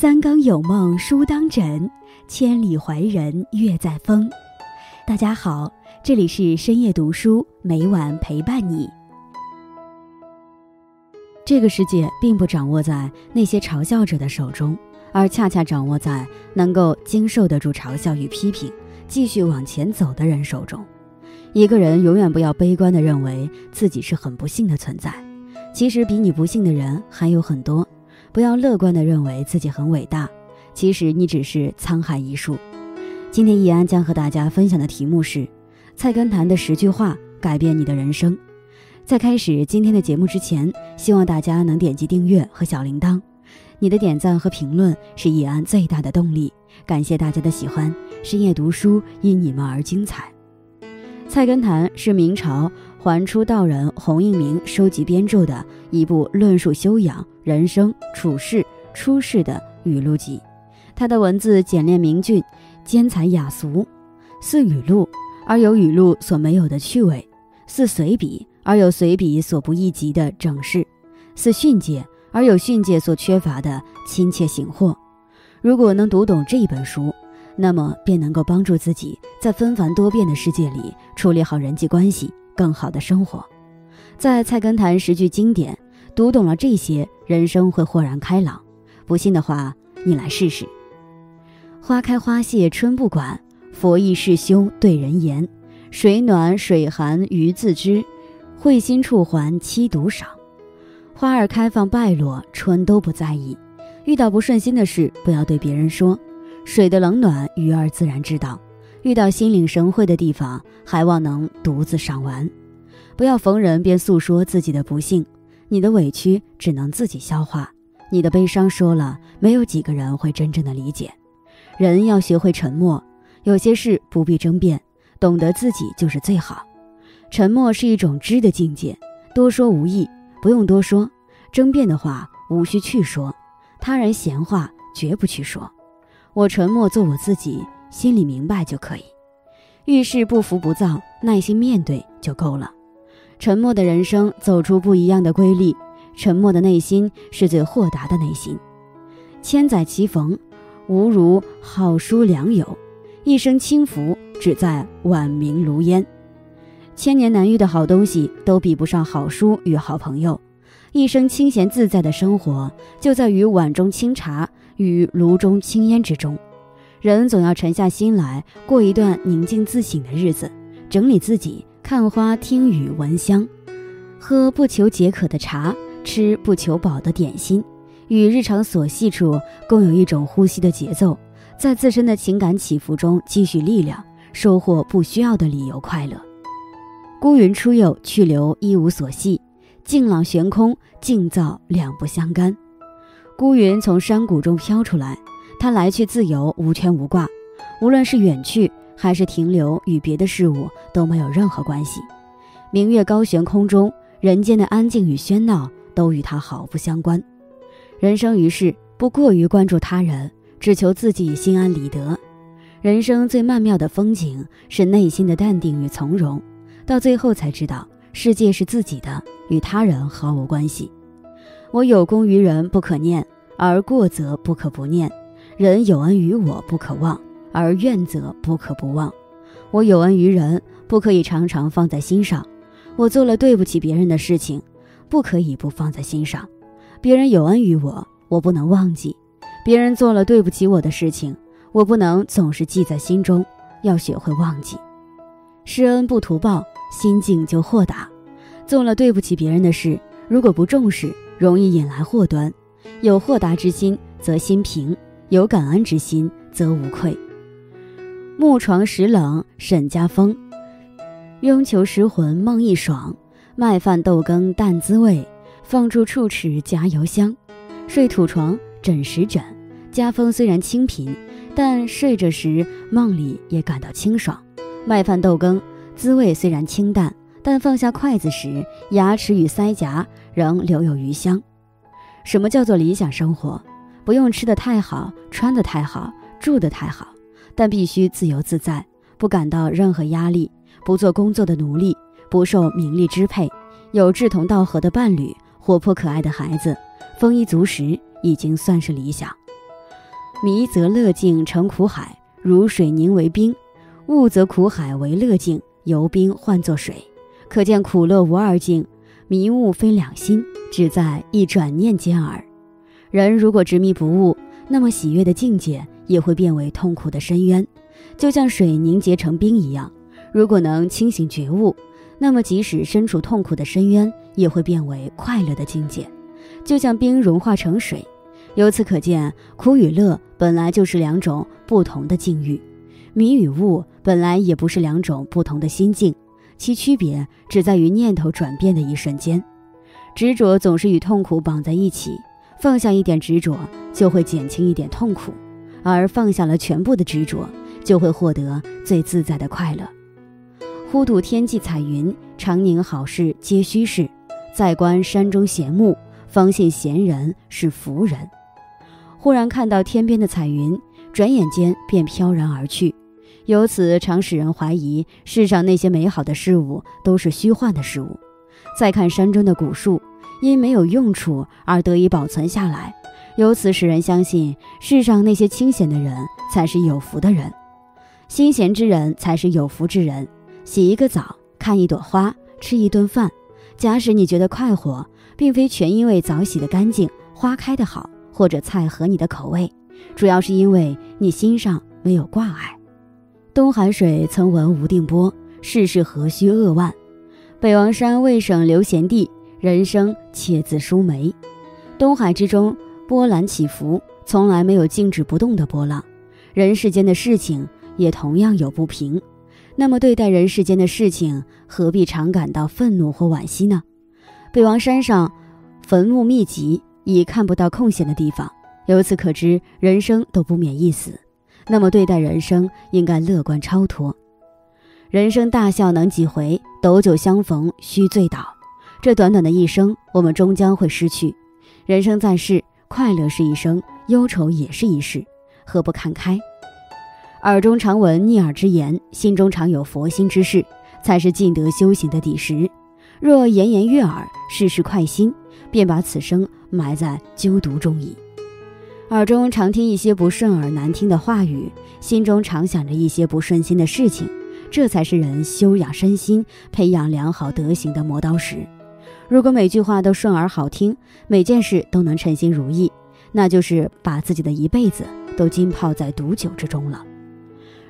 三更有梦书当枕，千里怀人月在风。大家好，这里是深夜读书，每晚陪伴你。这个世界并不掌握在那些嘲笑者的手中，而恰恰掌握在能够经受得住嘲笑与批评，继续往前走的人手中。一个人永远不要悲观地认为自己是很不幸的存在，其实比你不幸的人还有很多。不要乐观地认为自己很伟大，其实你只是沧海一粟。今天易安将和大家分享的题目是《菜根谭的十句话改变你的人生》。在开始今天的节目之前，希望大家能点击订阅和小铃铛。你的点赞和评论是易安最大的动力。感谢大家的喜欢，深夜读书因你们而精彩。菜根谭是明朝。还初道人洪应明收集编著的一部论述修养、人生处世、出世的语录集。他的文字简练明峻，兼采雅俗，似语录而有语录所没有的趣味，似随笔而有随笔所不易及的整饰，似训诫而有训诫所缺乏的亲切醒豁。如果能读懂这一本书，那么便能够帮助自己在纷繁多变的世界里处理好人际关系。更好的生活，在菜根谭十句经典读懂了这些，人生会豁然开朗。不信的话，你来试试。花开花谢春不管，佛意是兄对人言。水暖水寒鱼自知，会心处还七独赏。花儿开放败落，春都不在意。遇到不顺心的事，不要对别人说。水的冷暖，鱼儿自然知道。遇到心领神会的地方，还望能独自赏玩，不要逢人便诉说自己的不幸。你的委屈只能自己消化，你的悲伤说了，没有几个人会真正的理解。人要学会沉默，有些事不必争辩，懂得自己就是最好。沉默是一种知的境界，多说无益，不用多说。争辩的话无需去说，他人闲话绝不去说。我沉默，做我自己。心里明白就可以，遇事不浮不躁，耐心面对就够了。沉默的人生走出不一样的规律，沉默的内心是最豁达的内心。千载棋逢，无如好书良友；一生轻浮，只在晚明炉烟。千年难遇的好东西都比不上好书与好朋友。一生清闲自在的生活，就在于碗中清茶与炉中青烟之中。人总要沉下心来过一段宁静自省的日子，整理自己，看花、听雨、闻香，喝不求解渴的茶，吃不求饱的点心，与日常琐细处共有一种呼吸的节奏，在自身的情感起伏中积蓄力量，收获不需要的理由快乐。孤云出岫，去留一无所系；静朗悬空，静躁两不相干。孤云从山谷中飘出来。他来去自由，无牵无挂，无论是远去还是停留，与别的事物都没有任何关系。明月高悬空中，人间的安静与喧闹都与他毫不相关。人生于世，不过于关注他人，只求自己心安理得。人生最曼妙的风景是内心的淡定与从容，到最后才知道，世界是自己的，与他人毫无关系。我有功于人，不可念；而过则不可不念。人有恩于我，不可忘；而怨则不可不忘。我有恩于人，不可以常常放在心上。我做了对不起别人的事情，不可以不放在心上。别人有恩于我，我不能忘记；别人做了对不起我的事情，我不能总是记在心中，要学会忘记。施恩不图报，心境就豁达。做了对不起别人的事，如果不重视，容易引来祸端。有豁达之心，则心平。有感恩之心，则无愧。木床时冷，沈家风；拥囚失魂，梦一爽。麦饭豆羹淡滋味，放入触齿夹油香。睡土床，枕石枕。家风虽然清贫，但睡着时梦里也感到清爽。麦饭豆羹滋味虽然清淡，但放下筷子时，牙齿与腮颊仍留有余香。什么叫做理想生活？不用吃的太好，穿的太好，住的太好，但必须自由自在，不感到任何压力，不做工作的奴隶，不受名利支配，有志同道合的伴侣，活泼可爱的孩子，丰衣足食，已经算是理想。迷则乐境成苦海，如水凝为冰；悟则苦海为乐境，由冰换作水。可见苦乐无二境，迷悟非两心，只在一转念间耳。人如果执迷不悟，那么喜悦的境界也会变为痛苦的深渊，就像水凝结成冰一样。如果能清醒觉悟，那么即使身处痛苦的深渊，也会变为快乐的境界，就像冰融化成水。由此可见，苦与乐本来就是两种不同的境遇，迷与悟本来也不是两种不同的心境。其区别只在于念头转变的一瞬间，执着总是与痛苦绑在一起，放下一点执着就会减轻一点痛苦，而放下了全部的执着，就会获得最自在的快乐。忽睹天际彩云，常宁好事皆虚事；再观山中闲木，方信闲人是福人。忽然看到天边的彩云，转眼间便飘然而去。由此常使人怀疑世上那些美好的事物都是虚幻的事物。再看山中的古树，因没有用处而得以保存下来，由此使人相信世上那些清闲的人才是有福的人，心闲之人才是有福之人。洗一个澡，看一朵花，吃一顿饭，假使你觉得快活，并非全因为澡洗得干净，花开得好，或者菜合你的口味，主要是因为你心上没有挂碍。东海水曾闻无定波，世事何须扼腕？北王山未省刘贤弟，人生且自舒眉。东海之中波澜起伏，从来没有静止不动的波浪。人世间的事情也同样有不平。那么对待人世间的事情，何必常感到愤怒或惋惜呢？北王山上坟墓密集，已看不到空闲的地方。由此可知，人生都不免一死。那么对待人生应该乐观超脱。人生大笑能几回？斗酒相逢须醉倒。这短短的一生，我们终将会失去。人生在世，快乐是一生，忧愁也是一世，何不看开？耳中常闻逆耳之言，心中常有佛心之事，才是尽德修行的底石。若言言悦耳，事事快心，便把此生埋在纠毒中矣。耳中常听一些不顺耳难听的话语，心中常想着一些不顺心的事情，这才是人修养身心、培养良好德行的磨刀石。如果每句话都顺耳好听，每件事都能称心如意，那就是把自己的一辈子都浸泡在毒酒之中了。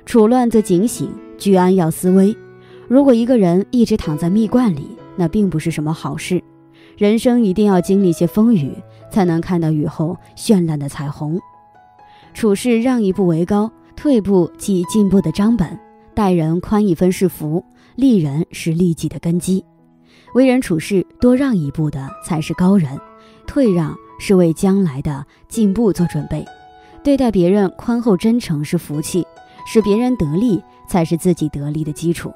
处乱则警醒，居安要思危。如果一个人一直躺在蜜罐里，那并不是什么好事。人生一定要经历些风雨。才能看到雨后绚烂的彩虹。处事让一步为高，退步即进步的章本。待人宽一分是福，利人是利己的根基。为人处事多让一步的才是高人，退让是为将来的进步做准备。对待别人宽厚真诚是福气，使别人得利才是自己得利的基础。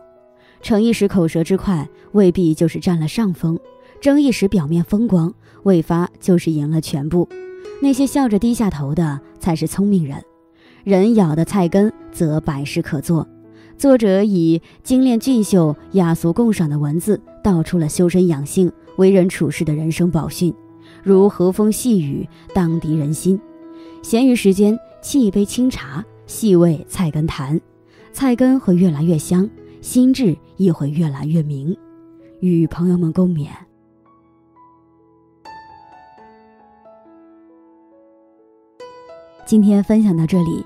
逞一时口舌之快，未必就是占了上风。争一时表面风光，未发就是赢了全部。那些笑着低下头的，才是聪明人。人咬的菜根，则百事可做。作者以精炼俊秀、雅俗共赏的文字，道出了修身养性、为人处事的人生宝训，如和风细雨，荡涤人心。闲余时间，沏一杯清茶，细味菜根谭，菜根会越来越香，心智亦会越来越明。与朋友们共勉。今天分享到这里，